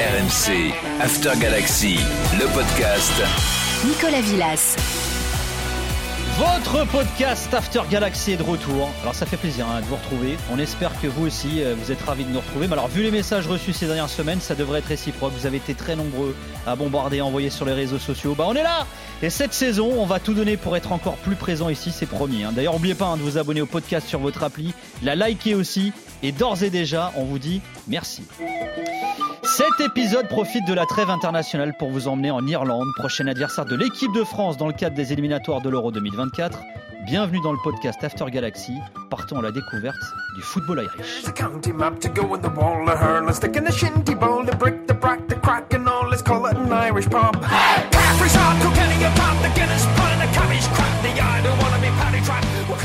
RMC, After Galaxy, le podcast. Nicolas Villas. Votre podcast After Galaxy est de retour. Alors ça fait plaisir hein, de vous retrouver. On espère que vous aussi, euh, vous êtes ravis de nous retrouver. Mais alors vu les messages reçus ces dernières semaines, ça devrait être réciproque. Vous avez été très nombreux à bombarder, à envoyer sur les réseaux sociaux. Bah on est là Et cette saison, on va tout donner pour être encore plus présent ici, c'est promis. hein. D'ailleurs, n'oubliez pas hein, de vous abonner au podcast sur votre appli, la liker aussi. Et d'ores et déjà, on vous dit merci. Cet épisode profite de la trêve internationale pour vous emmener en Irlande, prochain adversaire de l'équipe de France dans le cadre des éliminatoires de l'Euro 2024. Bienvenue dans le podcast After Galaxy. Partons à la découverte du football irish.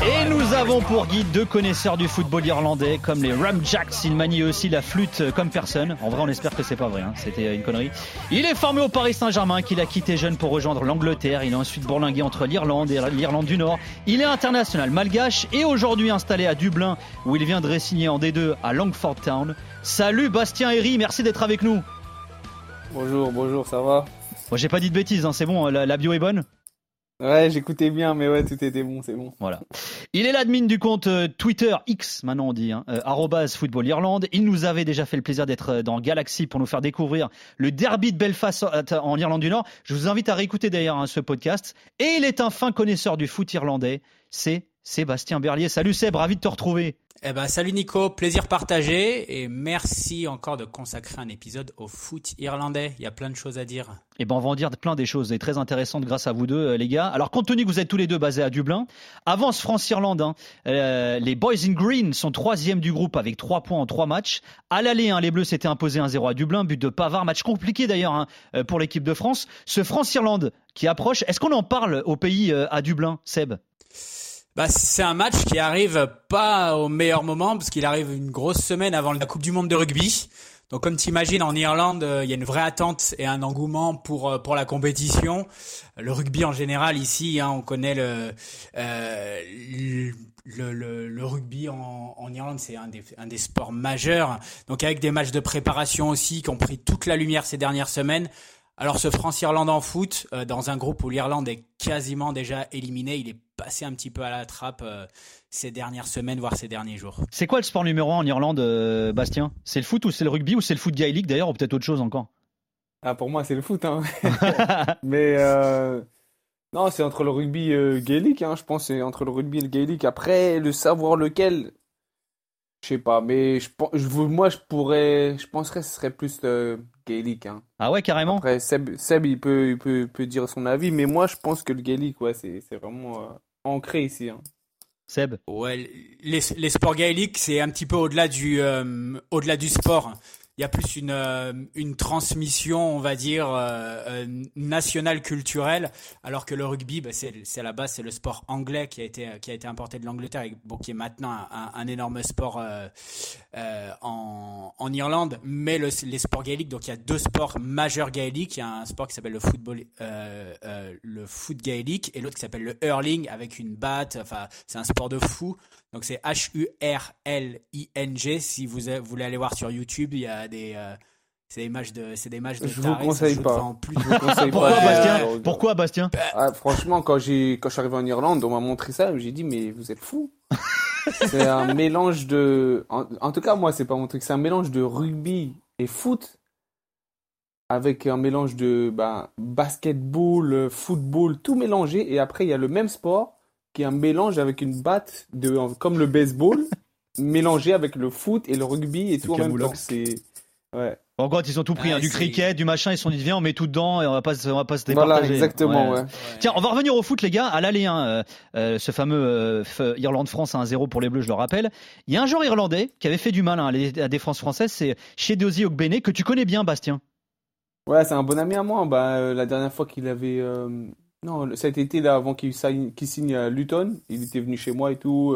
Et nous avons pour guide deux connaisseurs du football irlandais, comme les Ramjacks. Ils manient aussi la flûte euh, comme personne. En vrai, on espère que c'est pas vrai. hein. C'était euh, une connerie. Il est formé au Paris Saint-Germain, qu'il a quitté jeune pour rejoindre l'Angleterre. Il a ensuite bourlingué entre l'Irlande et l'Irlande du Nord. Il est international malgache et aujourd'hui installé à Dublin, où il vient de ré-signer en D2 à Langford Town. Salut Bastien Herry, merci d'être avec nous. Bonjour, bonjour, ça va? Bon, j'ai pas dit de bêtises, hein, c'est bon, la, la bio est bonne. Ouais, j'écoutais bien, mais ouais, tout était bon, c'est bon. Voilà. Il est l'admin du compte euh, Twitter X, maintenant on dit, hein, euh, Football Irlande. Il nous avait déjà fait le plaisir d'être euh, dans Galaxy pour nous faire découvrir le derby de Belfast en Irlande du Nord. Je vous invite à réécouter d'ailleurs hein, ce podcast. Et il est un fin connaisseur du foot irlandais. C'est Sébastien Berlier. Salut Seb, ravi de te retrouver. Eh ben, salut Nico, plaisir partagé et merci encore de consacrer un épisode au foot irlandais. Il y a plein de choses à dire. Et ben on va en dire plein des choses et très intéressantes grâce à vous deux euh, les gars. Alors compte tenu que vous êtes tous les deux basés à Dublin, avance France-Irlande. hein. Euh, les Boys in Green sont troisième du groupe avec trois points en trois matchs. À l'aller, hein, les Bleus s'étaient imposés 1-0 à Dublin, but de Pavard, match compliqué d'ailleurs hein, euh, pour l'équipe de France. Ce France-Irlande qui approche, est-ce qu'on en parle au pays à Dublin, Seb? Bah, c'est un match qui arrive pas au meilleur moment parce qu'il arrive une grosse semaine avant la Coupe du Monde de rugby. Donc, comme tu imagines, en Irlande, euh, il y a une vraie attente et un engouement pour euh, pour la compétition. Le rugby en général ici, hein, on connaît le euh, le, le, le rugby en, en Irlande, c'est un des un des sports majeurs. Donc, avec des matchs de préparation aussi qui ont pris toute la lumière ces dernières semaines. Alors ce France-Irlande en foot, euh, dans un groupe où l'Irlande est quasiment déjà éliminée, il est passé un petit peu à la trappe euh, ces dernières semaines, voire ces derniers jours. C'est quoi le sport numéro un en Irlande, euh, Bastien? C'est le foot ou c'est le rugby ou c'est le foot gaélique d'ailleurs ou peut-être autre chose encore? Ah, pour moi, c'est le foot, hein. mais euh, non, c'est entre le rugby gaélique, hein. Je pense c'est entre le rugby et le gaélique. Après, le savoir lequel, je sais pas, mais je, pense- je, vous- moi, je pourrais, je penserais que ce serait plus euh, gaélique, hein. Ah ouais, carrément Après, Seb, Seb il peut, il peut, peut dire son avis, mais moi, je pense que le gaélique, ouais, c'est, c'est vraiment euh, ancré ici, hein. Seb Ouais, les, les sports gaéliques, c'est un petit peu au-delà du euh, au-delà du sport. Il y a plus une euh, une transmission, on va dire euh, euh, nationale culturelle, alors que le rugby, bah, c'est à la base c'est le sport anglais qui a été qui a été importé de l'Angleterre et qui est maintenant un, énorme sport en en Irlande. Mais le, les sports gaéliques, donc il y a deux sports majeurs gaéliques. Il y a un sport qui s'appelle le football, le foot gaélique, et l'autre qui s'appelle le hurling avec une batte. Enfin, c'est un sport de fou. Donc c'est H-U-R-L-I-N-G. Si vous voulez aller voir sur YouTube, il y a des euh, c'est des matchs de c'est des matchs de Je vous conseille pas. plus Je vous conseille Pourquoi pas, Bastien euh, Pourquoi Bastien Ah, franchement, quand j'ai quand je suis arrivé en Irlande, on m'a montré ça, j'ai dit mais vous êtes fous. c'est un mélange de en, en tout cas moi c'est pas mon truc, c'est un mélange de rugby et foot avec un mélange de bah, basketball, football, tout mélangé et après il y a le même sport qui est un mélange avec une batte de comme le baseball mélangé avec le foot et le rugby et tout en même temps, c'est ouais. En gros, ils ont tout pris, Ouais, hein, du cricket, du machin, ils se sont dit viens, on met tout dedans et on va pas, se- on va pas se Voilà, départager. exactement, ouais. Tiens, on va revenir au foot, les gars. À l'aller, hein, euh, euh, ce fameux euh, Irlande-France à 1-0 pour les Bleus, je le rappelle. Il y a un joueur irlandais qui avait fait du mal hein, à la défense française, c'est Shedozi Ogbene, que tu connais bien, Bastien. Ouais, c'est un bon ami à moi. Bah, euh, la dernière fois qu'il avait. euh, Non, cet été, là, avant qu'il signe, qu'il signe à Luton, il était venu chez moi et tout.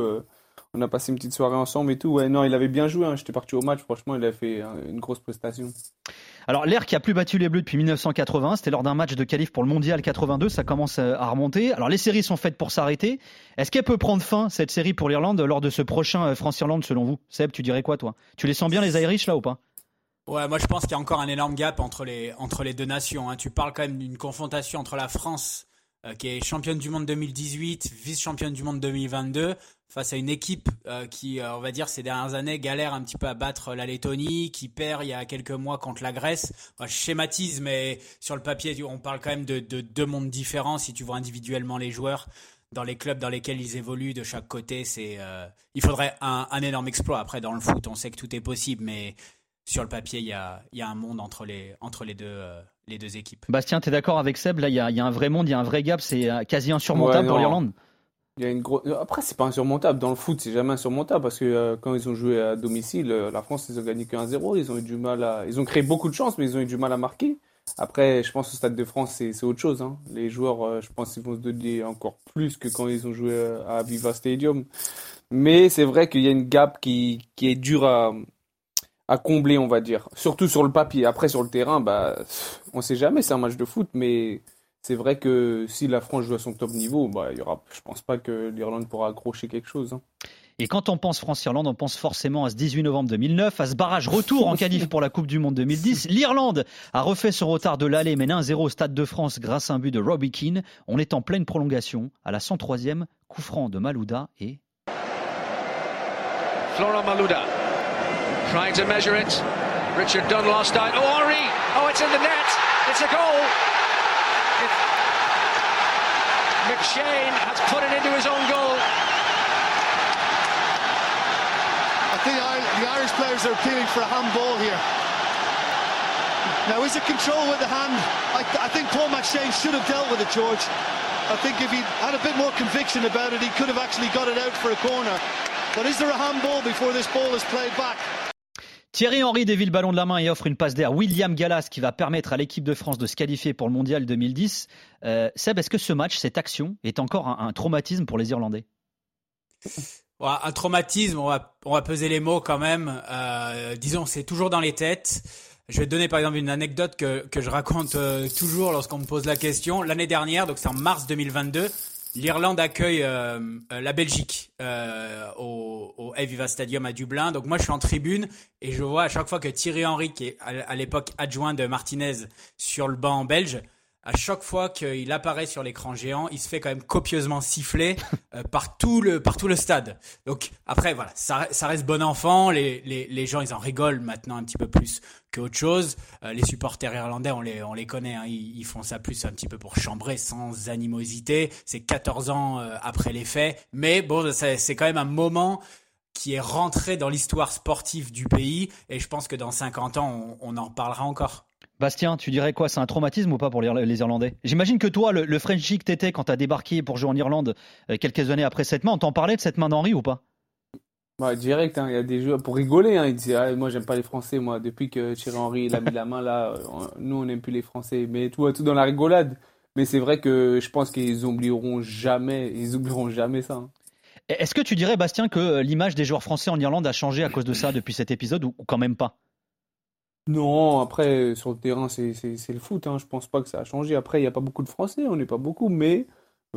On a passé une petite soirée ensemble et tout. Ouais, non, il avait bien joué. hein. J'étais parti au match. Franchement, il a fait euh, une grosse prestation. Alors l'air qui a plus battu les Bleus depuis 1980, c'était lors d'un match de qualif pour le Mondial 82, ça commence euh, à remonter. Alors les séries sont faites pour s'arrêter. Est-ce qu'elle peut prendre fin cette série pour l'Irlande lors de ce prochain euh, France-Irlande selon vous? Seb, tu dirais quoi toi? Tu les sens bien les Irish là ou pas? Ouais, moi je pense qu'il y a encore un énorme gap entre les, entre les deux nations. hein. Tu parles quand même d'une confrontation entre la France, euh, qui est championne du monde 2018, vice-championne du monde 2022, face à une équipe euh, qui, euh, on va dire, ces dernières années galère un petit peu à battre la Lettonie, qui perd il y a quelques mois contre la Grèce. Moi, je schématise, mais sur le papier, tu- on parle quand même de, de deux mondes différents si tu vois individuellement les joueurs. Dans les clubs dans lesquels ils évoluent de chaque côté, c'est, euh, il faudrait un, un énorme exploit. Après, dans le foot, on sait que tout est possible, mais sur le papier, il y a, il y a un monde entre les, entre les, deux, euh, les deux équipes. Bastien, tu es d'accord avec Seb? Là, il y, a il y a un vrai monde, il y a un vrai gap, c'est quasi insurmontable Ouais, pour l'Irlande? Il y a une grosse. Après, c'est pas insurmontable. Dans le foot, c'est jamais insurmontable parce que euh, quand ils ont joué à domicile, euh, la France, ils ont gagné que 1-0. Ils ont eu du mal à. Ils ont créé beaucoup de chances, mais ils ont eu du mal à marquer. Après, je pense au Stade de France, c'est autre chose. Hein. Les joueurs, euh, je pense qu'ils vont se donner encore plus que quand ils ont joué à Viva Stadium. Mais c'est vrai qu'il y a une gap qui, est dure à, à combler, on va dire. Surtout sur le papier. Après, sur le terrain, bah, on sait jamais, c'est un match de foot, mais c'est vrai que si la France joue à son top niveau, bah, il y aura, je pense pas que l'Irlande pourra accrocher quelque chose. hein. Et quand on pense France-Irlande, on pense forcément à ce 18 novembre 2009, à ce barrage retour en qualif pour la Coupe du Monde 2010. L'Irlande a refait son retard de l'aller, mène 1-0 au Stade de France grâce à un but de Robbie Keane. On est en pleine prolongation, à la 103e, coup franc de Malouda et Florent Malouda trying to measure it. Richard Dunn lost out. Oh, Henri! Oh, it's in the net. It's a goal. McShane has put it into his own goal. I think the Irish players are appealing for a handball here. Now, is it control with the hand? I, I think Paul McShane should have dealt with it, George. I think if he had a bit more conviction about it, he could have actually got it out for a corner. But is there a handball before this ball is played back? Thierry Henry dévie le ballon de la main et offre une passe d'air. William Gallas qui va permettre à l'équipe de France de se qualifier pour le mondial 2010. Euh, Seb, est-ce que ce match, cette action, est encore un, traumatisme pour les Irlandais? Un traumatisme, on va, peser les mots quand même. Euh, disons, c'est toujours dans les têtes. Je vais te donner par exemple une anecdote que, que je raconte euh, toujours lorsqu'on me pose la question. L'année dernière, donc c'est en mars 2022, l'Irlande accueille euh, euh, la Belgique euh, au, au Aviva Stadium à Dublin. Donc moi je suis en tribune et je vois à chaque fois que Thierry Henry, qui est à, à l'époque adjoint de Martinez sur le banc belge, à chaque fois qu'il apparaît sur l'écran géant, il se fait quand même copieusement siffler euh, par tout le par tout le stade. Donc après voilà, ça, reste bon enfant. Les, les, les gens ils en rigolent maintenant un petit peu plus qu'autre chose. Euh, les supporters irlandais on les on les connaît, hein, ils, font ça plus un petit peu pour chambrer sans animosité. C'est 14 ans euh, après les faits, mais bon c'est quand même un moment qui est rentré dans l'histoire sportive du pays et je pense que dans 50 ans on, en reparlera encore. Bastien, tu dirais quoi C'est un traumatisme ou pas pour les Irlandais? J'imagine que toi, le, le Frenchie que t'étais quand t'as débarqué pour jouer en Irlande euh, quelques années après cette main, on t'en parlait de cette main d'Henri ou pas? Bah, direct, hein, il y a des joueurs pour rigoler. Hein, ils disaient, ah, moi, j'aime pas les Français. Moi, depuis que Thierry Henry il a mis la main là, euh, on- nous, on n'aime plus les Français. Mais tout, tout dans la rigolade. Mais c'est vrai que je pense qu'ils oublieront jamais, ils oublieront jamais ça. hein. Est-ce que tu dirais, Bastien, que euh, l'image des joueurs français en Irlande a changé à cause de ça depuis cet épisode ou quand même pas? Non, après, sur le terrain, c'est le foot. Hein. Je pense pas que ça a changé. Après, il n'y a pas beaucoup de Français, on n'est pas beaucoup, mais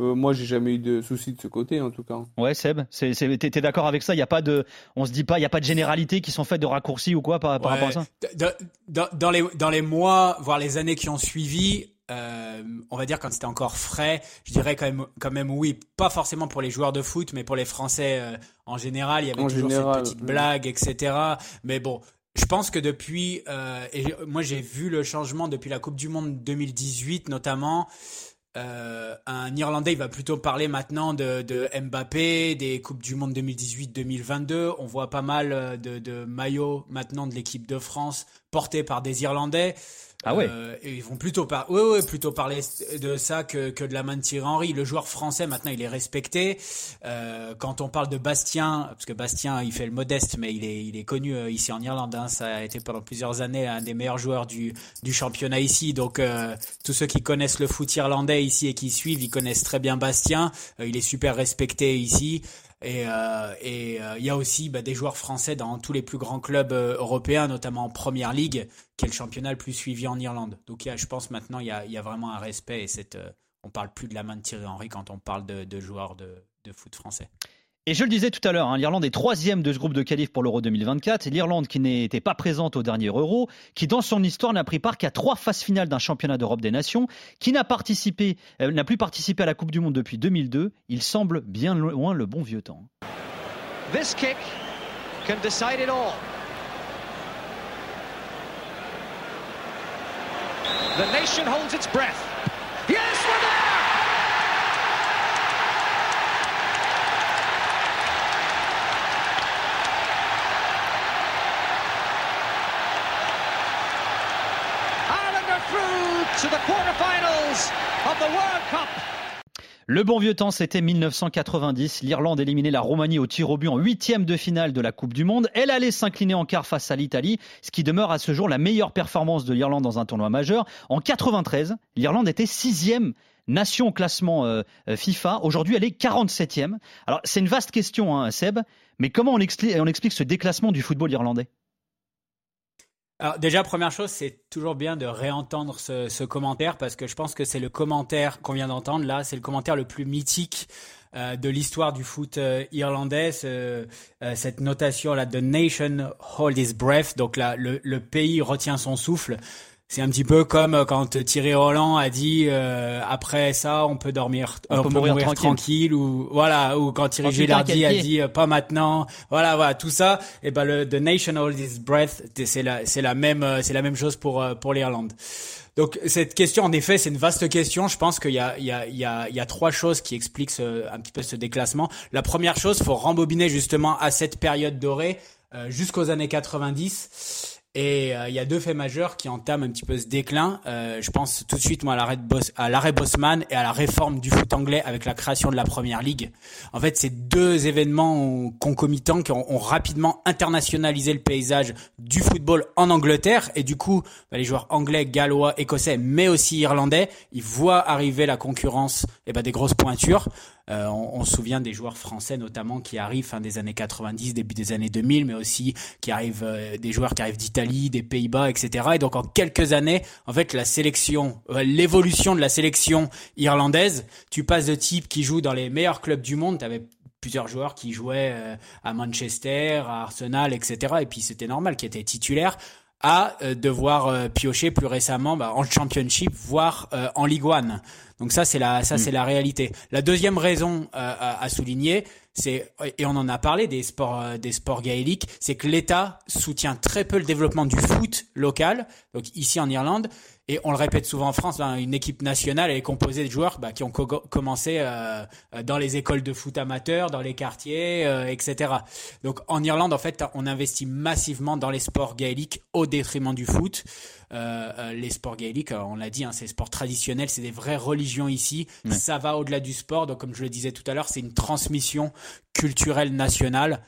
euh, moi, j'ai jamais eu de soucis de ce côté, en tout cas. Ouais, Seb, t'es d'accord avec ça? Il y a pas de, on se dit pas, il y a pas de généralité qui sont faites de raccourcis ou quoi par, rapport à ça? Dans, dans les, dans les mois, voire les années qui ont suivi, euh, on va dire quand c'était encore frais, je dirais quand même, quand même oui, pas forcément pour les joueurs de foot, mais pour les Français euh, en général, il y avait En toujours général, cette petite blague, etc. Mais bon, je pense que depuis, euh, et moi j'ai vu le changement depuis la Coupe du Monde 2018 notamment. Euh, un Irlandais, va plutôt parler maintenant de, Mbappé, des Coupes du Monde 2018-2022. On voit pas mal euh, de maillots maintenant de l'équipe de France portés par des Irlandais. Ah ouais. Euh, ils vont plutôt, par... ouais, ouais, plutôt parler de ça que, que de la main de Thierry Henry. Le joueur français, maintenant, il est respecté. Euh, quand on parle de Bastien, parce que Bastien, il fait le modeste, mais il est, il est connu euh, ici en Irlande. hein. Ça a été pendant plusieurs années un des meilleurs joueurs du, du championnat ici. Donc, euh, tous ceux qui connaissent le foot irlandais ici et qui suivent, ils connaissent très bien Bastien. Euh, il est super respecté ici. Et euh, euh, il y a aussi bah, des joueurs français dans tous les plus grands clubs euh, européens, notamment en Première Ligue, qui est le championnat le plus suivi en Irlande. Donc je pense maintenant il y a, vraiment un respect et cette, on parle plus de la main de Thierry Henry quand on parle de, joueurs de foot français. Et je le disais tout à l'heure, hein, l'Irlande est troisième de ce groupe de qualif pour l'Euro 2024. L'Irlande qui n'était pas présente au dernier Euro, qui dans son histoire n'a pris part qu'à trois phases finales d'un championnat d'Europe des Nations, qui n'a euh, plus participé à la Coupe du Monde depuis 2002. Il semble bien loin le bon vieux temps. This kick can decide it all. The nation holds its breath. Yes, we're there! Ireland are through to the quarterfinals of the World Cup. Le bon vieux temps, c'était 1990. L'Irlande éliminait la Roumanie au tir au but en huitième de finale de la Coupe du Monde. Elle allait s'incliner en quart face à l'Italie, ce qui demeure à ce jour la meilleure performance de l'Irlande dans un tournoi majeur. En 93, l'Irlande était sixième nation au classement euh, euh, FIFA. Aujourd'hui, elle est 47e. Alors, c'est une vaste question, hein, Seb, mais comment on explique, on explique ce déclassement du football irlandais? Alors déjà, première chose, c'est toujours bien de réentendre ce, ce commentaire parce que je pense que c'est le commentaire qu'on vient d'entendre là, c'est le commentaire le plus mythique euh, de l'histoire du foot euh, irlandais. euh, cette notation là, the nation hold its breath, donc là, le, le pays retient son souffle. C'est un petit peu comme euh, quand Thierry Roland a dit euh, après ça on peut dormir, On euh, peut mourir tranquille. tranquille ou voilà ou quand Thierry Gilardi a dit euh, pas maintenant voilà voilà tout ça et ben le the nation holds its breath c'est la c'est la même euh, c'est la même chose pour pour l'Irlande. Donc cette question en effet c'est une vaste question. Je pense qu'il y a il y a il y a il y a trois choses qui expliquent ce, un petit peu ce déclassement. La première chose faut rembobiner justement à cette période dorée euh, jusqu'aux années 90 et euh, il y a deux faits majeurs qui entament un petit peu ce déclin. Euh, je pense tout de suite moi à l'arrêt Bosman et à la réforme du foot anglais avec la création de la première ligue. En fait, ces deux événements concomitants qui ont, ont rapidement internationalisé le paysage du football en Angleterre et du coup, bah, les joueurs anglais, gallois, écossais, mais aussi irlandais, ils voient arriver la concurrence et ben des grosses pointures. Euh, on, on se souvient des joueurs français notamment qui arrivent fin des années 90, début des années 2000, mais aussi qui arrivent euh, des joueurs qui arrivent d'Italie, des Pays-Bas, etc. Et donc en quelques années, en fait, la sélection, euh, l'évolution de la sélection irlandaise, tu passes de types qui jouent dans les meilleurs clubs du monde, t'avais plusieurs joueurs qui jouaient euh, à Manchester, à Arsenal, etc. Et puis c'était normal, qui étaient titulaires à euh, devoir euh, piocher plus récemment bah, en Championship, voire euh, en Ligue One. Donc ça c'est la ça c'est la réalité. La deuxième raison euh, à, à souligner, et on en a parlé des sports euh, des sports gaéliques, c'est que l'État soutient très peu le développement du foot local. Donc ici en Irlande et on le répète souvent en France, ben, une équipe nationale est composée de joueurs bah, qui ont co- commencé euh, euh, dans les écoles de foot amateurs, dans les quartiers, etc. Donc en Irlande, en fait, on investit massivement dans les sports gaéliques au détriment du foot. Euh, euh, les sports gaéliques, euh, on l'a dit, hein, c'est des sports traditionnels, c'est des vraies religions ici. Ça va au-delà du sport. Donc comme je le disais tout à l'heure, c'est une transmission culturelle nationale.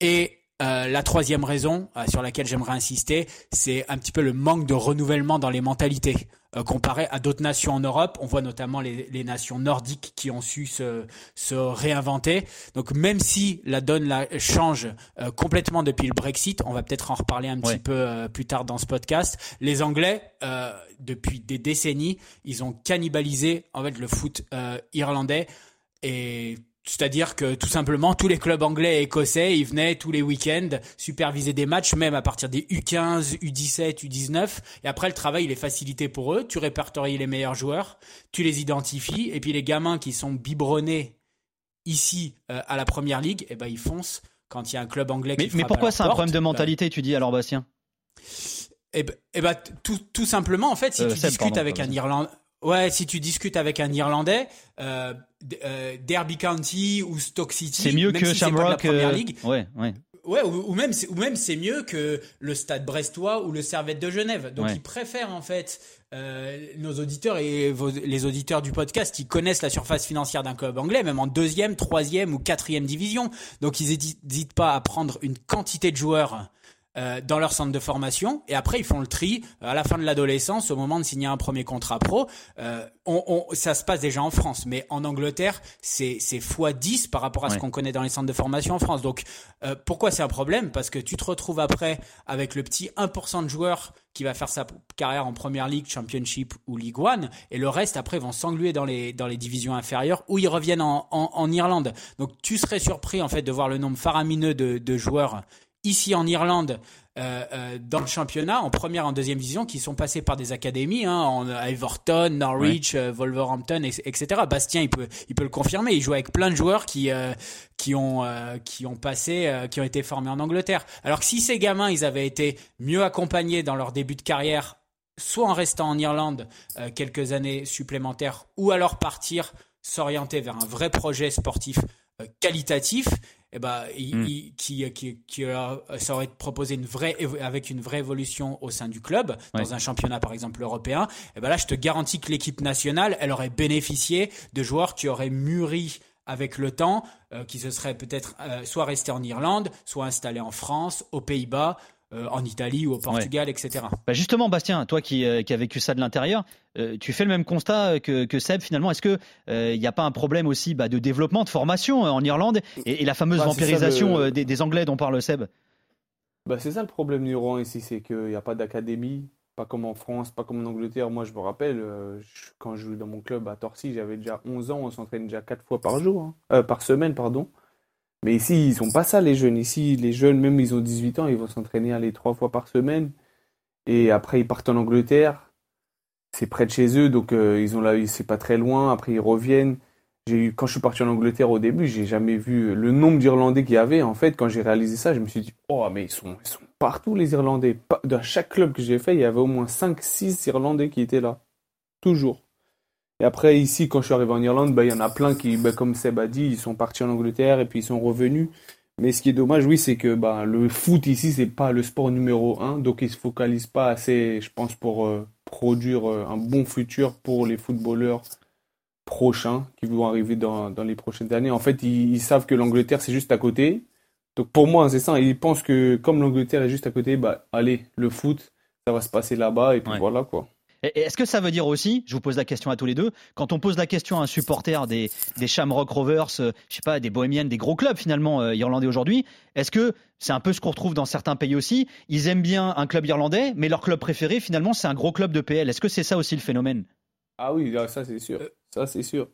Et euh, la troisième raison euh, sur laquelle j'aimerais insister, c'est un petit peu le manque de renouvellement dans les mentalités. Euh, comparé à d'autres nations en Europe, on voit notamment les, les nations nordiques qui ont su se, se réinventer. Donc même si la donne la, change euh, complètement depuis le Brexit, on va peut-être en reparler un petit peu euh, plus tard dans ce podcast. Les Anglais, euh, depuis des décennies, ils ont cannibalisé en fait le foot euh, irlandais et c'est-à-dire que tout simplement tous les clubs anglais et écossais, ils venaient tous les week-ends superviser des matchs, même à partir des U15, U17, U19. Et après, le travail, il est facilité pour eux. Tu répertories les meilleurs joueurs, tu les identifies, et puis les gamins qui sont biberonnés ici euh, à la première ligue, eh ben ils foncent quand il y a un club anglais qui Mais, mais frappe pourquoi c'est un problème de Ben, mentalité, tu dis alors, Bastien? Eh ben, eh ben, tout, tout simplement, en fait, si Euh, tu discutes pardon, avec un. Irlandais, ouais, si tu discutes avec un Irlandais, euh, euh, Derby County ou Stoke City, C'est mieux même que si c'est pas de la Shamrock. première euh, ligue, Ouais, ouais. ouais, ou, ou même, c'est- ou même c'est mieux que le Stade Brestois ou le Servette de Genève. Donc Ouais. ils préfèrent en fait. euh, nos auditeurs et vos- les auditeurs du podcast, ils connaissent la surface financière d'un club anglais, même en deuxième, troisième ou quatrième division. Donc ils n'hésitent pas à prendre une quantité de joueurs euh, dans leur centre de formation et après ils font le tri à la fin de l'adolescence au moment de signer un premier contrat pro. Euh, on, on, ça se passe déjà en France, mais en Angleterre c'est c'est fois 10 par rapport à ce qu'on connaît dans les centres de formation en France. Donc euh, pourquoi c'est un problème? Parce que tu te retrouves après avec le petit 1% de joueurs qui va faire sa carrière en première ligue, championship ou League One, et le reste après vont s'engluer dans les dans les divisions inférieures ou ils reviennent en, en, en Irlande. Donc tu serais surpris en fait de voir le nombre faramineux de, de joueurs ici en Irlande euh, euh, dans le championnat en première en deuxième division qui sont passés par des académies hein, en à Everton, Norwich, euh, Wolverhampton, et- etc. Bastien il peut il peut le confirmer. Il joue avec plein de joueurs qui euh, qui ont euh, qui ont passé qui ont été formés en Angleterre. Alors que si ces gamins ils avaient été mieux accompagnés dans leur début de carrière soit en restant en Irlande quelques années supplémentaires, ou alors partir s'orienter vers un vrai projet sportif qualitatif, eh ben, il- Mm. il- qui, qui, qui ça aurait proposé une vraie, avec une vraie évolution au sein du club, dans un championnat par exemple européen, eh ben là, je te garantis que l'équipe nationale, elle aurait bénéficié de joueurs qui auraient mûri avec le temps, euh, qui se seraient peut-être euh, soit restés en Irlande, soit installés en France, aux Pays-Bas, euh, en Italie ou au Portugal, etc. Bah justement, Bastien, toi qui, euh, qui as vécu ça de l'intérieur, euh, tu fais le même constat que, que Seb finalement. Est-ce que euh, il n'y a pas un problème aussi bah, de développement, de formation euh, en Irlande et, et la fameuse Bah, vampirisation le- euh, des, des Anglais dont parle Seb? Bah, c'est ça le problème numéro un ici, c'est qu'il n'y a pas d'académie, pas comme en France, pas comme en Angleterre. Moi, je me rappelle, euh, je- quand je jouais dans mon club à Torcy, j'avais déjà 11 ans, on s'entraîne déjà 4 fois par jour, hein. Euh, par semaine, pardon. Mais ici, ils sont pas ça, les jeunes. Ici, les jeunes, même ils ont 18 ans, ils vont s'entraîner aller 3 fois par semaine. Et après, ils partent en Angleterre. C'est près de chez eux, donc euh, ils ont là, c'est pas très loin. Après, ils reviennent. Eu, quand je suis parti en Angleterre au début, j'ai jamais vu le nombre d'Irlandais qu'il y avait. En fait, quand j'ai réalisé ça, je me suis dit, oh, mais ils sont, ils sont partout, les Irlandais. Dans chaque club que j'ai fait, il y avait au moins 5-6 Irlandais qui étaient là. Toujours. Et après, ici, quand je suis arrivé en Irlande, bah, il y en a plein qui, bah, comme Seb a dit, ils sont partis en Angleterre et puis ils sont revenus. Mais ce qui est dommage, oui, c'est que bah, le foot ici, c'est pas le sport numéro un. Donc, ils se focalisent pas assez, je pense, pour euh, produire euh, un bon futur pour les footballeurs prochains qui vont arriver dans, dans les prochaines années. En fait, ils, ils savent que l'Angleterre, c'est juste à côté. Donc, pour moi, c'est ça. Ils pensent que comme l'Angleterre est juste à côté, bah, allez, le foot, ça va se passer là-bas. Et puis Ouais. voilà, quoi. Est-ce que ça veut dire aussi, je vous pose la question à tous les deux, quand on pose la question à un supporter des, des Shamrock Rovers, euh, je sais pas, des Bohemians, des gros clubs finalement euh, irlandais aujourd'hui, est-ce que c'est un peu ce qu'on retrouve dans certains pays aussi? Ils aiment bien un club irlandais, mais leur club préféré finalement c'est un gros club de PL. Est-ce que c'est ça aussi le phénomène? Ah oui, ça, c'est sûr. Euh, Ça, c'est sûr.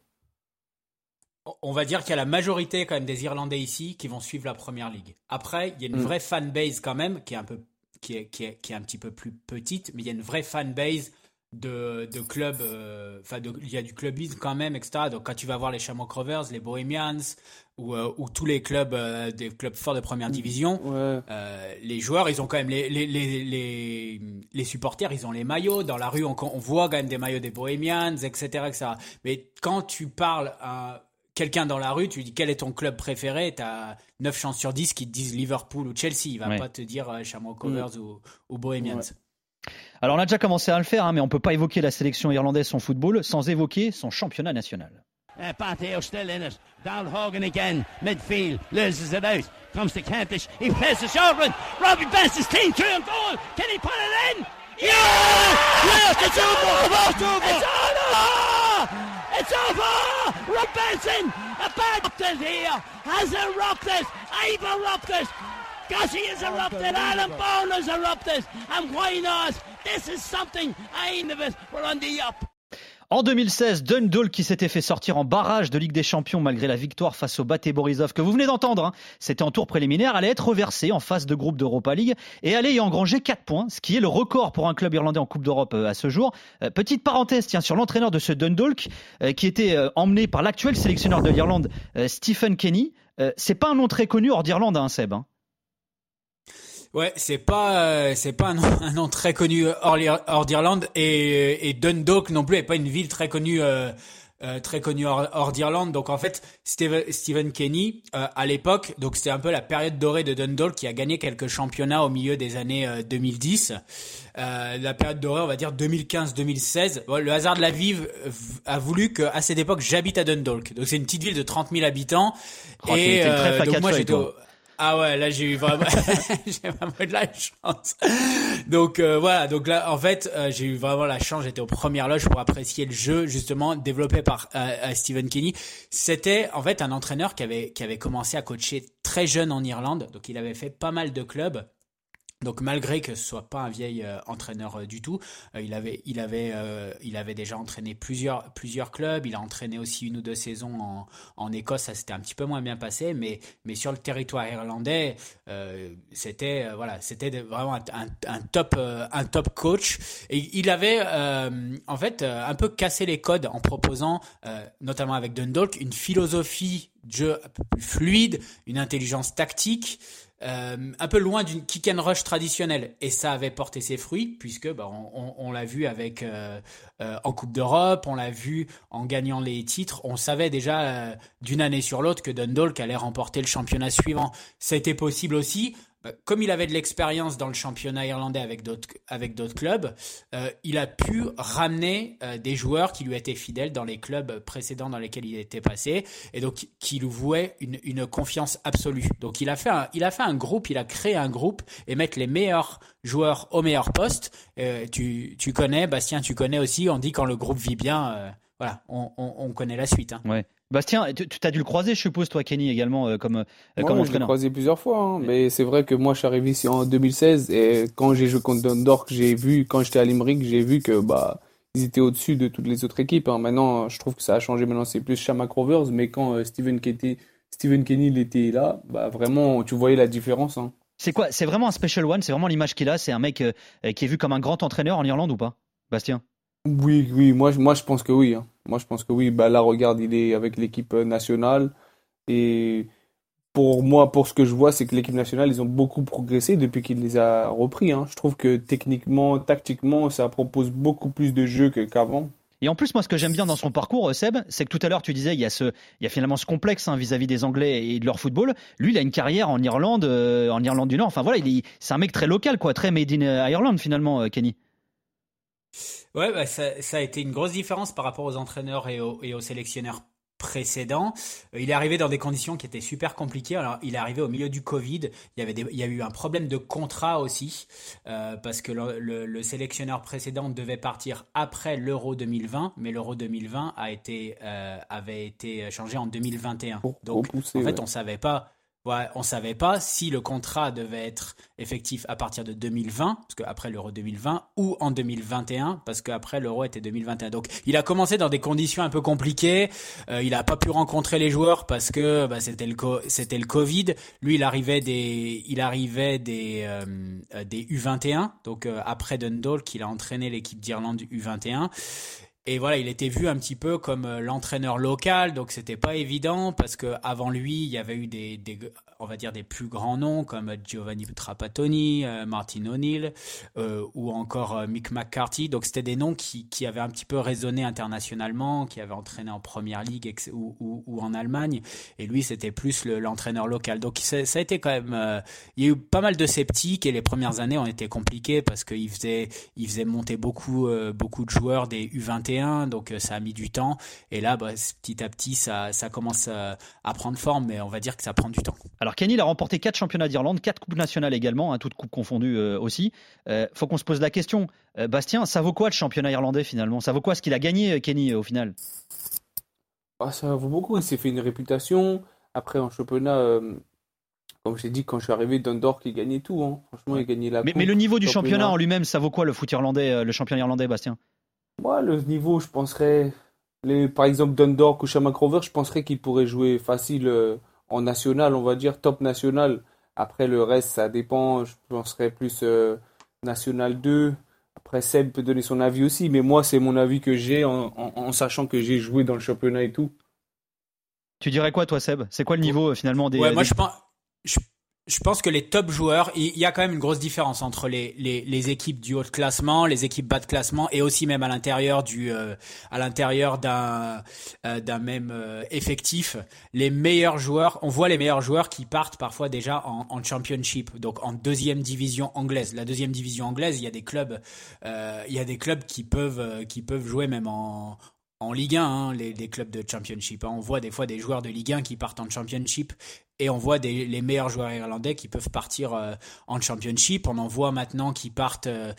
On va dire qu'il y a la majorité quand même des Irlandais ici qui vont suivre la première ligue. Après, il y a une Mm. vraie fanbase quand même qui est un peu qui est, qui est, qui est un petit peu plus petite, mais il y a une vraie fanbase de, de clubs, euh, enfin il y a du clubisme quand même, etc. Donc quand tu vas voir les Shamrock Rovers, les Bohemians ou, euh, ou tous les clubs euh, des clubs forts de première division, Ouais. euh, les joueurs, ils ont quand même les, les, les, les, les supporters, ils ont les maillots. Dans la rue, on, on voit quand même des maillots des Bohemians, etc., etc. Mais quand tu parles à quelqu'un dans la rue, tu lui dis quel est ton club préféré, tu as 9 chances sur 10 qui te disent Liverpool ou Chelsea. Il va Ouais. pas te dire Shamrock Rovers ou, ou Bohemians. Ouais. Alors on a déjà commencé à le faire, hein, mais on peut pas évoquer la sélection irlandaise, son football, sans évoquer son championnat national. Uh, Pat Hale still in it. Donald Hogan again, midfield, loses it out. Comes to Kentish. He plays the short one. Robbie Best is clean through and goal. Can he put it in? Yeah! Yes, it's over! It's over! It's over! It's over! Rob Benson, a bad here, has erupted. I've erupted. Gussie has erupted. Alan Bourne has erupted. And why not? This is something. I end of it. We're on the up. En 2016, Dundalk qui s'était fait sortir en barrage de Ligue des Champions malgré la victoire face au Bate Borisov que vous venez d'entendre, hein. c'était en tour préliminaire, allait être reversé en phase de groupe d'Europa League et allait y engranger 4 points, ce qui est le record pour un club irlandais en Coupe d'Europe euh, à ce jour. Euh, petite parenthèse tiens, sur l'entraîneur de ce Dundalk euh, qui était euh, emmené par l'actuel sélectionneur de l'Irlande, euh, Stephen Kenny. Euh, c'est pas un nom très connu hors d'Irlande, hein, Seb. hein. Ouais, c'est pas euh, c'est pas un nom, un nom très connu hors, l'Ir- hors d'Irlande et, et Dundalk non plus est pas une ville très connue euh, euh, très connue hors, hors d'Irlande. Donc en fait, Steve- Stephen Kenny euh, à l'époque, donc c'était un peu la période dorée de Dundalk qui a gagné quelques championnats au milieu des années euh, 2010. Euh, la période dorée, on va dire 2015-2016. Bon, le hasard de la vie euh, a voulu qu'à cette époque j'habite à Dundalk. Donc c'est une petite ville de 30 000 habitants Oh, euh, donc moi j'étais Ah ouais, là j'ai eu vraiment, j'ai vraiment de la chance. Donc euh, voilà, donc là en fait euh, j'ai eu vraiment la chance. J'étais aux premières loges pour apprécier le jeu justement développé par euh, Stephen Kenny. C'était en fait un entraîneur qui avait qui avait commencé à coacher très jeune en Irlande, donc il avait fait pas mal de clubs. Donc malgré que ce soit pas un vieil euh, entraîneur euh, du tout, euh, il avait il avait il avait déjà entraîné plusieurs plusieurs clubs. Il a entraîné aussi une ou deux saisons en, en Écosse. Ça s'était un petit peu moins bien passé, mais mais sur le territoire irlandais, c'était voilà c'était vraiment un, top un top coach. Et il avait en fait un peu cassé les codes en proposant, notamment avec Dundalk, une philosophie de jeu plus fluide, une intelligence tactique. Euh, un peu loin d'une kick and rush traditionnelle. Et ça avait porté ses fruits, puisque bah, on, l'a vu avec euh, euh, en Coupe d'Europe, on l'a vu en gagnant les titres. On savait déjà d'une année sur l'autre que Dundalk allait remporter le championnat suivant. C'était possible aussi comme il avait de l'expérience dans le championnat irlandais avec d'autres avec d'autres clubs, euh, il a pu ramener euh, des joueurs qui lui étaient fidèles dans les clubs précédents dans lesquels il était passé et donc qui lui vouaient une, une confiance absolue. Donc il a fait un, il a fait un groupe, il a créé un groupe et mettre les meilleurs joueurs au meilleur poste. Euh, tu, tu connais, Bastien, tu connais aussi. On dit quand le groupe vit bien, voilà, on, on, on, connaît la suite. Hein. Ouais. Bastien, tu as dû le croiser, je suppose, toi, Kenny, également, euh, comme, euh, comme entraîneur. Je l'ai croisé plusieurs fois, hein, mais c'est vrai que moi, je suis arrivé ici en 2016 et quand j'ai joué contre Dundalk, j'ai vu, quand j'étais à Limerick, j'ai vu que bah ils étaient au-dessus de toutes les autres équipes. Hein. Maintenant, je trouve que ça a changé. Maintenant, c'est plus Shamrock Rovers, mais quand euh, Stephen, Kenny, Stephen Kenny il était là, bah vraiment, tu voyais la différence. Hein. C'est quoi C'est vraiment un special one C'est vraiment l'image qu'il a C'est un mec qui est vu comme un grand entraîneur en Irlande ou pas, Bastien? Oui, oui, moi, moi je pense que oui. Hein. Moi je pense que oui. Bah, là, regarde, il est avec l'équipe euh, nationale. Et pour moi, pour ce que je vois, c'est que l'équipe nationale, ils ont beaucoup progressé depuis qu'il les a repris. Hein. Je trouve que techniquement, tactiquement, ça propose beaucoup plus de jeux qu'avant. Et en plus, moi, ce que j'aime bien dans son parcours, euh, Seb, c'est que tout à l'heure, tu disais, il y a ce, y a finalement ce complexe hein, vis-à-vis des Anglais et de leur football. Lui, il a une carrière en Irlande, euh, en Irlande du Nord. Enfin voilà, il, c'est un mec très local, quoi, très made in Ireland finalement, Kenny. Ouais, bah, ça, ça, a été une grosse différence par rapport aux entraîneurs et aux, et aux sélectionneurs précédents. Euh, il est arrivé dans des conditions qui étaient super compliquées. Alors, il est arrivé au milieu du Covid. Il y avait des, il y a eu un problème de contrat aussi euh, parce que le, le, sélectionneur précédent devait partir après l'Euro 2020, mais l'Euro 2020 a été euh, avait été changé en 2021. Donc, en fait, on savait pas Ouais, on savait pas si le contrat devait être effectif à partir de 2020, parce qu'après l'Euro 2020, ou en 2021, parce qu'après l'Euro était 2021. Donc, il a commencé dans des conditions un peu compliquées. Euh, il n'a pas pu rencontrer les joueurs parce que bah, c'était le c'était le Covid. Lui, il arrivait des il arrivait des euh, des U21. Donc euh, après Dundalk, il a entraîné l'équipe d'Irlande U21. Et voilà, il était vu un petit peu comme euh, l'entraîneur local, donc c'était pas évident parce que avant lui, il y avait eu des, des, on va dire des plus grands noms comme Giovanni Trapattoni, euh, Martin O'Neill euh, ou encore euh, Mick McCarthy. Donc c'était des noms qui, qui avaient un petit peu résonné internationalement, qui avaient entraîné en première ligue ou, ou, en Allemagne. Et lui, c'était plus l'entraîneur local. Donc ça, a été quand même, il y a eu pas mal de sceptiques et les premières années ont été compliquées parce qu'il faisait, il faisait monter beaucoup, beaucoup de joueurs des U21, donc ça a mis du temps. Et là, bah, petit à petit, ça, ça commence à prendre forme, mais on va dire que ça prend du temps. Alors Kenny a remporté quatre championnats d'Irlande, quatre coupes nationales également, hein, toutes coupes confondues euh, aussi. Euh, faut qu'on se pose la question, euh, Bastien, ça vaut quoi le championnat irlandais finalement? Ça vaut quoi ce qu'il a gagné, Kenny, au final? Ah, Ça vaut beaucoup. Il s'est fait une réputation. Après en championnat, comme j'ai dit quand je suis arrivé, Dundalk il gagnait tout. Hein. Franchement, il gagnait la. Mais, mais le niveau du championnat, en lui-même, ça vaut quoi le foot irlandais, le championnat irlandais, Bastien? Moi, le niveau, je penserais, les, par exemple Dundalk ou Shamrock Rovers, je penserais qu'il pourrait jouer facile en national, on va dire top national. Après le reste, ça dépend. Je penserais plus euh, national 2. Après, Seb peut donner son avis aussi, mais moi, c'est mon avis que j'ai en, sachant que j'ai joué dans le championnat et tout. Tu dirais quoi, toi, Seb? C'est quoi le niveau finalement des. Ouais, moi, je pense, je pense que les top joueurs, il y a quand même une grosse différence entre les, les, les, équipes du haut de classement, les équipes bas de classement, et aussi même à l'intérieur du euh, à l'intérieur d'un euh, d'un même euh, effectif. Les meilleurs joueurs, on voit les meilleurs joueurs qui partent parfois déjà en, en, championship, donc en deuxième division anglaise. La deuxième division anglaise, il y a des clubs, il y a des clubs qui peuvent qui peuvent jouer même en en Ligue 1, hein, les, les, clubs de Championship. Hein. On voit des fois des joueurs de Ligue 1 qui partent en Championship et on voit des, les meilleurs joueurs irlandais qui peuvent partir euh, en championship. On en voit maintenant qui partent, euh,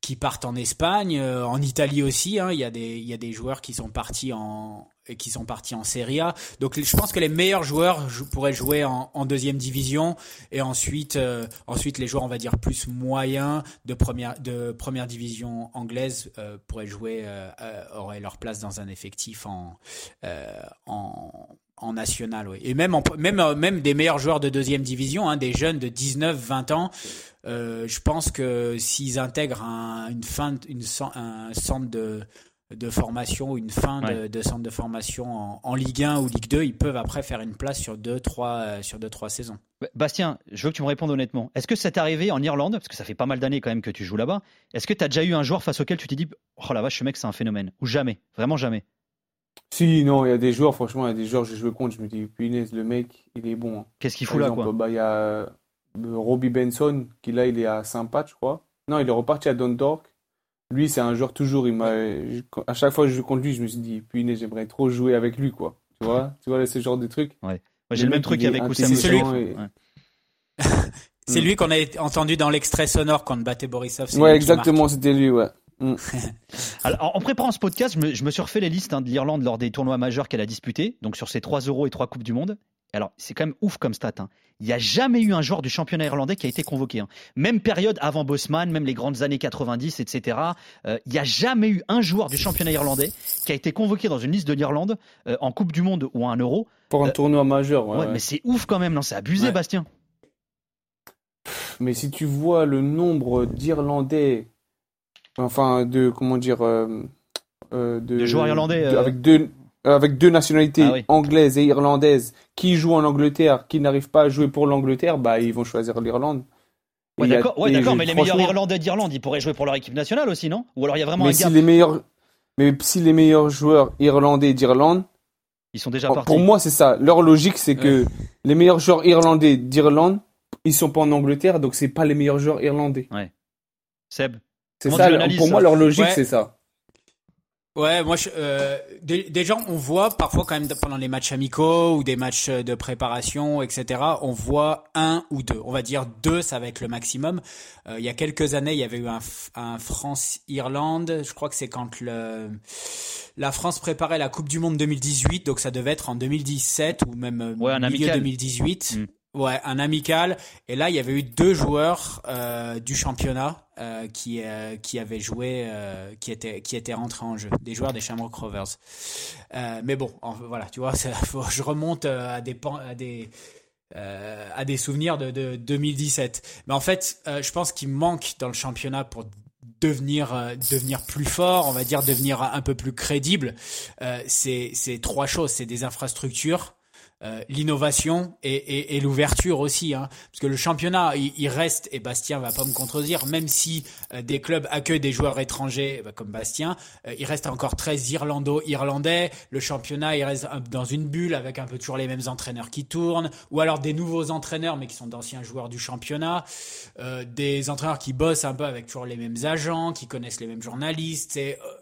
qui partent en Espagne, euh, en Italie aussi. Hein. Il y a des, y a des joueurs qui sont partis en, qui sont partis en Serie A. Donc je pense que les meilleurs joueurs jou- pourraient jouer en, en deuxième division et ensuite, euh, ensuite les joueurs on va dire plus moyens de première, de première division anglaise euh, pourraient jouer, euh, auraient leur place dans un effectif en, en en national, oui. Et même, en, même, euh, même des meilleurs joueurs de deuxième division, hein, des jeunes de 19, 20 ans, euh, je pense que s'ils intègrent un, une fin, une, un centre de, de formation ou une fin de, Ouais. de centre de formation en, en Ligue 1 ou Ligue 2, ils peuvent après faire une place sur 2, 3, sur deux, trois saisons. Bastien, je veux que tu me répondes honnêtement. Est-ce que ça t'est arrivé en Irlande, parce que ça fait pas mal d'années quand même que tu joues là-bas, est-ce que tu as déjà eu un joueur face auquel tu t'es dit Oh la vache, ce mec c'est un phénomène Ou jamais Vraiment jamais? Si, non, il y a des joueurs, franchement, il y a des joueurs, j'ai joué contre, je me dis, punaise, le mec, il est bon. hein. Qu'est-ce qu'il Par fout là exemple, quoi bah, il y a euh, Robbie Benson, qui là, il est à Saint-Pat, je crois. Non, il est reparti à Dundalk. Lui, c'est un joueur toujours, il m'a, je- à chaque fois que je joue contre lui, je me suis dit, punaise, j'aimerais trop jouer avec lui, quoi. Tu vois, tu vois, ce genre de truc. Moi, J'ai le même truc avec Oussam intelligent Ousmane. et- Ouais. C'est Mm. lui qu'on a entendu dans l'extrait sonore quand on battait Borisov. c'est Ouais, exactement, c'était lui, ouais. Alors, en préparant ce podcast, je me, je me suis refait les listes hein, de l'Irlande lors des tournois majeurs qu'elle a disputés, donc sur ses 3 euros et 3 Coupes du Monde. Alors, c'est quand même ouf comme stat. hein. Il n'y a jamais eu un joueur du championnat irlandais qui a été convoqué. hein. Même période avant Bosman, même les grandes années 90, etc. Euh, il n'y a jamais eu un joueur du championnat irlandais qui a été convoqué dans une liste de l'Irlande euh, en Coupe du Monde ou à un euro. Pour un Euh, tournoi majeur, ouais. Ouais, ouais. mais c'est ouf quand même, non C'est abusé, Ouais. Bastien. Mais si tu vois le nombre d'Irlandais, enfin de comment dire, euh, euh, de, De joueurs irlandais, de- euh. avec deux avec deux nationalités Ah oui. anglaises et irlandaises qui jouent en Angleterre, qui n'arrivent pas à jouer pour l'Angleterre, bah ils vont choisir l'Irlande. Ouais, d'accord, ouais, mais les meilleurs Irlandais d'Irlande, ils pourraient jouer pour leur équipe nationale aussi, non? Ou alors il y a vraiment Mais un si gap les meilleurs, mais si les meilleurs joueurs irlandais d'Irlande, Ils sont déjà pour partis. moi c'est ça. Leur logique c'est que les meilleurs joueurs irlandais d'Irlande, ils sont pas en Angleterre, donc c'est pas les meilleurs joueurs irlandais. Seb? C'est ça. Pour moi leur logique Ouais. c'est ça. Ouais, moi, je, euh, des, des gens, on voit parfois quand même pendant les matchs amicaux ou des matchs de préparation, etc. On voit un ou deux. On va dire deux, ça va être le maximum. Euh, il y a quelques années, il y avait eu un, un France-Irlande. Je crois que c'est quand le, la France préparait la Coupe du Monde 2018, donc ça devait être en 2017 ou même euh, Ouais, un milieu amical. 2018. Mm. Ouais, un amical. Et là, il y avait eu deux joueurs euh, du championnat euh, qui euh, qui avaient joué, euh, qui étaient qui étaient rentrés en jeu, des joueurs des Shamrock Rovers. Mais bon, voilà, tu vois, je remonte à des souvenirs de, de 2017. Mais en fait, je pense qu'il manque dans le championnat pour devenir devenir plus fort, on va dire devenir un peu plus crédible. C'est trois choses, c'est des infrastructures. Euh, l'innovation et, et, et l'ouverture aussi, hein. parce que le championnat, il, il reste, et Bastien va pas me contredire, même si euh, des clubs accueillent des joueurs étrangers bah, comme Bastien, euh, il reste encore très irlando-irlandais. Le championnat, il reste dans une bulle avec un peu toujours les mêmes entraîneurs qui tournent, ou alors des nouveaux entraîneurs mais qui sont d'anciens joueurs du championnat, euh, des entraîneurs qui bossent un peu avec toujours les mêmes agents, qui connaissent les mêmes journalistes. C'est, euh,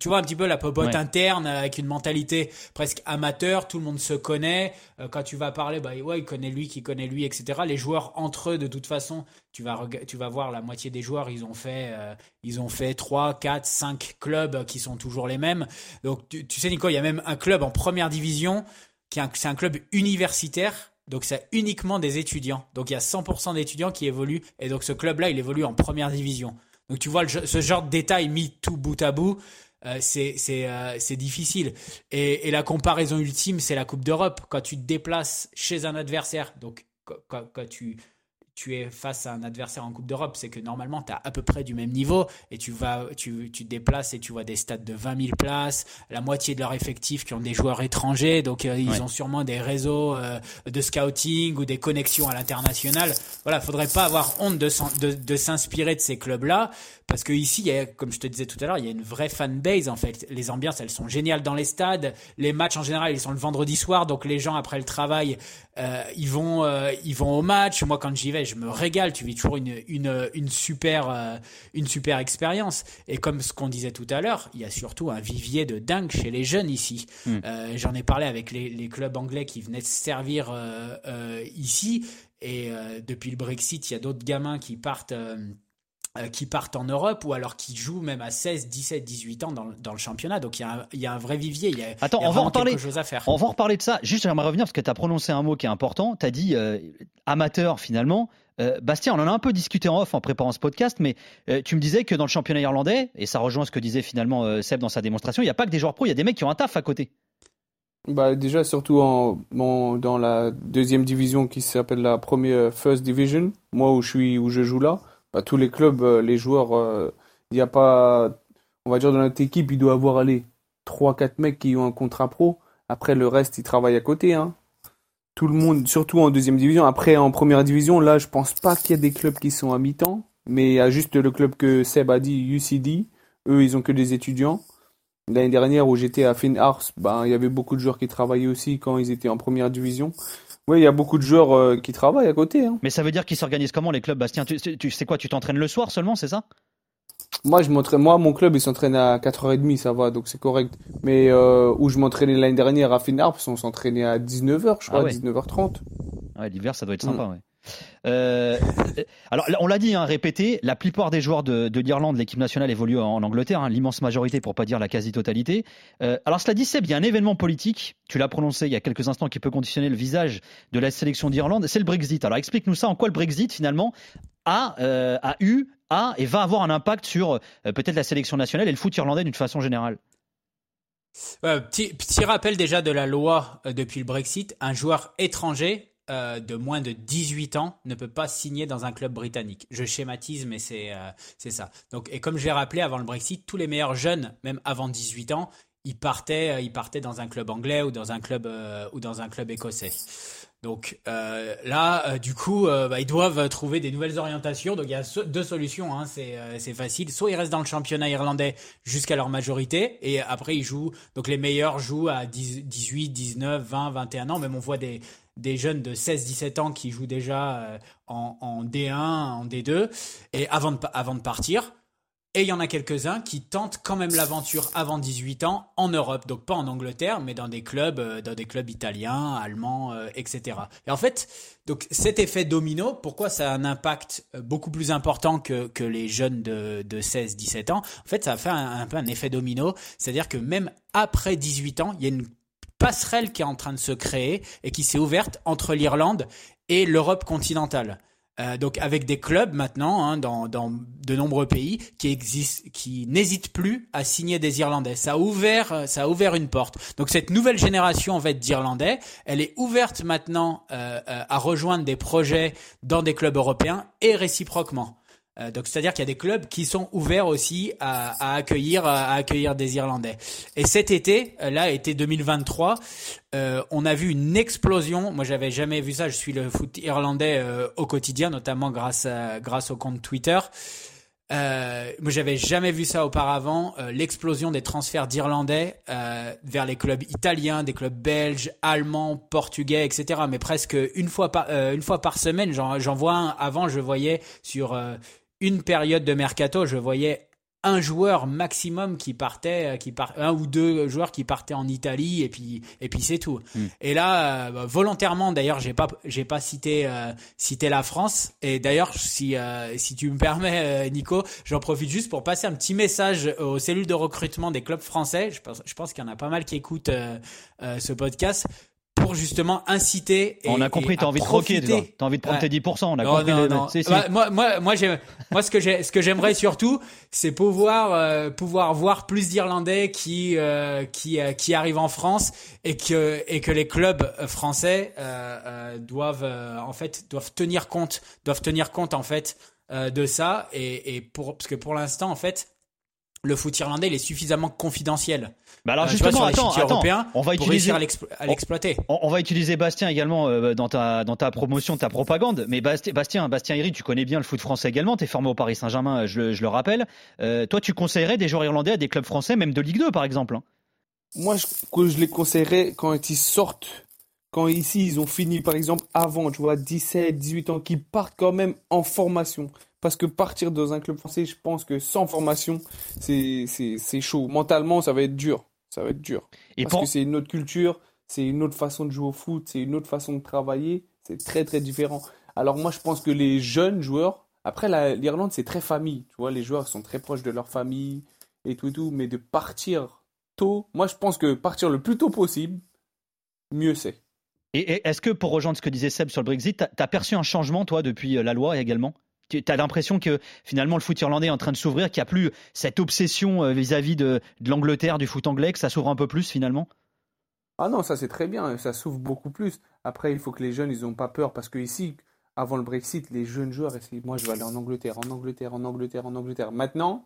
tu vois un petit peu la popote Ouais. interne euh, avec une mentalité presque amateur. Tout le monde se connaît. Euh, quand tu vas parler, bah ouais, il connaît lui, qui connaît lui, etc. Les joueurs entre eux, de toute façon, tu vas tu vas voir la moitié des joueurs, ils ont fait euh, ils ont fait 3, 4, 5 clubs qui sont toujours les mêmes. Donc tu, tu sais Nico, il y a même un club en première division qui est un, c'est un club universitaire. Donc c'est uniquement des étudiants. Donc il y a 100% d'étudiants qui évoluent et donc ce club-là, il évolue en première division. Donc tu vois le ce genre de détail mis tout bout à bout, euh, euh, c'est difficile. Et, et la comparaison ultime, c'est la Coupe d'Europe. Quand tu te déplaces chez un adversaire, donc quand, quand- quand tu tu es face à un adversaire en Coupe d'Europe, c'est que normalement tu as à peu près du même niveau et tu vas tu, tu te déplaces et tu vois des stades de 20 000 places, la moitié de leur effectif qui ont des joueurs étrangers, donc euh, ils Ouais. ont sûrement des réseaux euh, de scouting ou des connexions à l'international. Voilà, faudrait pas avoir honte de, de, de s'inspirer de ces clubs-là parce que ici, il y a, comme je te disais tout à l'heure, il y a une vraie fanbase en fait. Les ambiances, elles sont géniales dans les stades. Les matchs en général, ils sont le vendredi soir, donc les gens après le travail, euh, ils vont, euh, ils vont au match. Moi, quand j'y vais, je me régale. Tu vis toujours une, une, une super, euh, une super expérience. Et comme ce qu'on disait tout à l'heure, il y a surtout un vivier de dingue chez les jeunes ici. Mm. Euh, J'en ai parlé avec les, les clubs anglais qui venaient de se servir euh, euh, ici. Et euh, depuis le Brexit, il y a d'autres gamins qui partent. Euh, qui partent en Europe ou alors qui jouent même à 16, 17, 18 ans dans, le- dans le championnat. Donc il y, a un, il y a un vrai vivier, il y a, Attends, il y a on va en parler. quelque chose à faire. On va en reparler de ça. Juste, j'aimerais revenir parce que tu as prononcé un mot qui est important. Tu as dit euh, amateur finalement. Euh, Bastien, on en a un peu discuté en off en préparant ce podcast, mais euh, tu me disais que dans le championnat irlandais, et ça rejoint ce que disait finalement euh, Seb dans sa démonstration, il n'y a pas que des joueurs pros, il y a des mecs qui ont un taf à côté. Bah, déjà, surtout en, en- dans la deuxième division qui s'appelle la première First Division, moi où je suis, où je joue là, bah, tous les clubs, euh, les joueurs, euh, il n'y a pas, on va dire dans notre équipe, il doit avoir, allez, 3-4 mecs qui ont un contrat pro. Après, le reste, ils travaillent à côté, hein. Tout le monde, surtout en deuxième division. Après, en première division, là, je pense pas qu'il y a des clubs qui sont à mi-temps, mais il y a juste le club que Seb a dit, UCD. Eux, ils ont que des étudiants. L'année dernière, où j'étais à Finn Arts, ben, il y avait beaucoup de joueurs qui travaillaient aussi quand ils étaient en première division. Oui, il y a beaucoup de joueurs euh, qui travaillent à côté. Hein. Mais ça veut dire qu'ils s'organisent comment les clubs, Bastien? Tu, tu sais quoi Tu t'entraînes le soir seulement, c'est ça? Moi, je m'entraîne, moi, mon club, il s'entraîne à 4h30, ça va, donc c'est correct. Mais euh, où je m'entraînais l'année dernière à Finn Arts, on s'entraînait à 19h, je crois, Ah ouais. 19h30. Ouais, l'hiver, ça doit être sympa. Ouais. Euh, alors, là, on l'a dit, hein, répété, la plupart des joueurs de, de l'Irlande, l'équipe nationale évolue en Angleterre, hein, l'immense majorité, pour pas dire la quasi-totalité. Euh, alors, cela dit, Seb, il y a un événement politique, tu l'as prononcé il y a quelques instants, qui peut conditionner le visage de la sélection d'Irlande, c'est le Brexit. Alors, explique-nous ça, en quoi le Brexit, finalement, a, euh, a eu, a et va avoir un impact sur euh, peut-être la sélection nationale et le foot irlandais d'une façon générale? Euh, petit, rappel déjà de la loi euh, depuis le Brexit, un joueur étranger euh, de moins de 18 ans ne peut pas signer dans un club britannique. Je schématise, mais c'est euh, c'est ça. Donc, et comme je l'ai rappelé avant le Brexit, tous les meilleurs jeunes, même avant 18 ans, ils partaient, euh, ils partaient dans un club anglais ou dans un club ou dans un club écossais. Donc là, du coup, bah, ils doivent trouver des nouvelles orientations. Donc il y a deux solutions, hein, c'est c'est facile. Soit ils restent dans le championnat irlandais jusqu'à leur majorité, et après ils jouent. Donc les meilleurs jouent à 10 18, 19, 20, 21 ans. Même on voit des des jeunes de 16-17 ans qui jouent déjà euh, en, en D1, en D2, et avant de, partir. Et il y en a quelques-uns qui tentent quand même l'aventure avant 18 ans en Europe, donc pas en Angleterre, mais dans des clubs, euh, dans des clubs italiens, allemands, euh, etc. Et en fait, donc cet effet domino, pourquoi ça a un impact beaucoup plus important que, que les jeunes de, de 16-17 ans? En fait, ça a fait un, un peu un effet domino, c'est-à-dire que même après 18 ans, il y a une passerelle qui est en train de se créer et qui s'est ouverte entre l'Irlande et l'Europe continentale. Euh, donc avec des clubs maintenant hein, dans, dans de nombreux pays qui existent, qui n'hésitent plus à signer des Irlandais. Ça a ouvert, euh, ça a ouvert une porte. Donc cette nouvelle génération en fait d'Irlandais, elle est ouverte maintenant euh, euh, à rejoindre des projets dans des clubs européens et réciproquement. Euh, donc c'est-à-dire qu'il y a des clubs qui sont ouverts aussi à, accueillir à accueillir des Irlandais. Et cet été, euh, là, été 2023, euh, on a vu une explosion. Moi, j'avais jamais vu ça. Je suis le foot irlandais au quotidien, notamment grâce à, grâce au compte Twitter. Euh, j'avais jamais vu ça auparavant. L'explosion des transferts d'Irlandais vers les clubs italiens, des clubs belges, allemands, portugais, etc. Mais presque une fois par une fois par semaine. J'en vois un. Avant, je voyais sur une période de mercato, je voyais un joueur maximum qui partait, euh, qui part, un ou deux joueurs qui partaient en Italie et puis et puis c'est tout. Mm. Et là, euh, bah, volontairement, d'ailleurs, j'ai pas j'ai pas cité euh, cité la France. Et d'ailleurs, si euh, si tu me permets, Nico, j'en profite juste pour passer un petit message aux cellules de recrutement des clubs français. Je pense je pense qu'il y en a pas mal qui écoutent ce podcast pour justement inciter. Et, on a compris, t'as à envie de croquer. T'as envie de prendre tes 10%, on a Non, compris. non, le- non. Si, si. Bah, moi, moi, moi, moi, ce que j'ai, ce que j'aimerais surtout, c'est pouvoir, euh, pouvoir voir plus d'Irlandais qui, euh, qui, euh, qui arrivent en France et que, et que les clubs français doivent, en fait, doivent tenir compte, doivent tenir compte en fait de ça et, et pour, parce que pour l'instant, en fait, le foot irlandais, il est suffisamment confidentiel. Bah alors vois, justement, attends, chiquiers attends, européens, on va utiliser, à on- l'exploiter. on, on va utiliser Bastien également euh, dans ta dans ta promotion, ta propagande. Mais Bastien, Bastien, Bastien Iri, tu connais bien le foot français également. T'es formé au Paris Saint-Germain, je, le- je le rappelle. Euh, toi, tu conseillerais des joueurs irlandais à des clubs français, même de Ligue 2 par exemple. hein? Moi, je, que je les conseillerais quand ils sortent, quand ici ils ont fini par exemple avant, tu vois, 17, 18 ans, qui partent quand même en formation. Parce que partir dans un club français, je pense que sans formation, c'est c'est c'est chaud. Mentalement, ça va être dur. Ça va être dur. Et Parce pour- que c'est une autre culture, c'est une autre façon de jouer au foot, c'est une autre façon de travailler. C'est très très différent. Alors moi, je pense que les jeunes joueurs, après la- l'Irlande, c'est très famille. Tu vois, les joueurs sont très proches de leur famille et tout et tout. Mais de partir tôt, moi, je pense que partir le plus tôt possible, mieux c'est. Et, et est-ce que pour rejoindre ce que disait Seb sur le Brexit, t'as as perçu un changement toi depuis euh, la loi également? Tu as l'impression que finalement le foot irlandais est en train de s'ouvrir, qu'il n'y a plus cette obsession euh, vis-à-vis de, l'Angleterre, du foot anglais, que ça s'ouvre un peu plus finalement? Ah non, ça c'est très bien, ça s'ouvre beaucoup plus. Après, il faut que les jeunes, ils n'ont pas peur parce que ici, avant le Brexit, les jeunes joueurs, essaient, moi je vais aller en Angleterre, en Angleterre, en Angleterre, en Angleterre. Maintenant,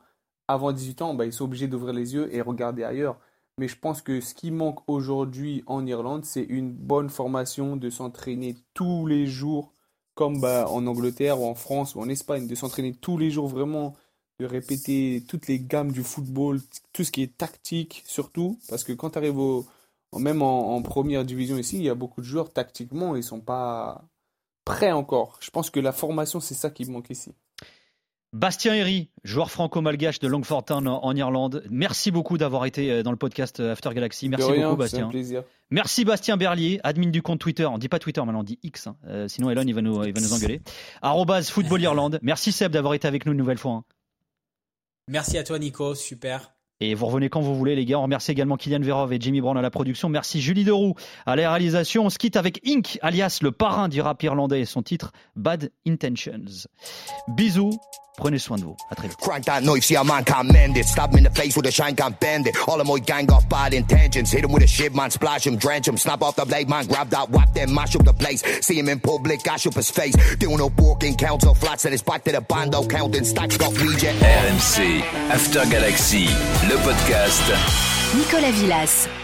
avant 18 ans, bah, ils sont obligés d'ouvrir les yeux et regarder ailleurs. Mais je pense que ce qui manque aujourd'hui en Irlande, c'est une bonne formation de s'entraîner tous les jours, comme bah, en Angleterre ou en France ou en Espagne, de s'entraîner tous les jours vraiment, de répéter toutes les gammes du football, tout ce qui est tactique surtout, parce que quand tu arrives au, même en, première division ici, il y a beaucoup de joueurs tactiquement, ils sont pas prêts encore. Je pense que la formation, c'est ça qui manque ici. Bastien Herry, joueur franco-malgache de Longford Town en, en Irlande. Merci beaucoup d'avoir été euh, dans le podcast euh, After Galaxy. Merci De rien, beaucoup un Bastien. plaisir. Merci Bastien Berlier, admin du compte Twitter. On dit pas Twitter, maintenant on dit X. hein. Euh, sinon Elon il va nous, il va nous engueuler. Arrobase Football Irlande. Merci Seb d'avoir été avec nous une nouvelle fois. hein. Merci à toi, Nico. Super. Et vous revenez quand vous voulez, les gars. On remercie également Kylian Verov et Jimmy Brown à la production. Merci Julie Deroux à la réalisation. On se quitte avec Inc, alias le parrain du rap irlandais et son titre Bad Intentions. Bisous, prenez soin de vous. À très vite. Crank that knife, see a man can't mend it. Stab him in the face with a shank, can't bend it. All of my gang got bad intentions. Hit him with a shit, man, splash him, drench him. Snap off the blade, man, grab that whap, then mash up the place. See him in public, gash up his face. Doing up walking, council flats, and it's back to the bando, counting stacks, got reject. RMC After Galaxy, le podcast. Nicolas Villas.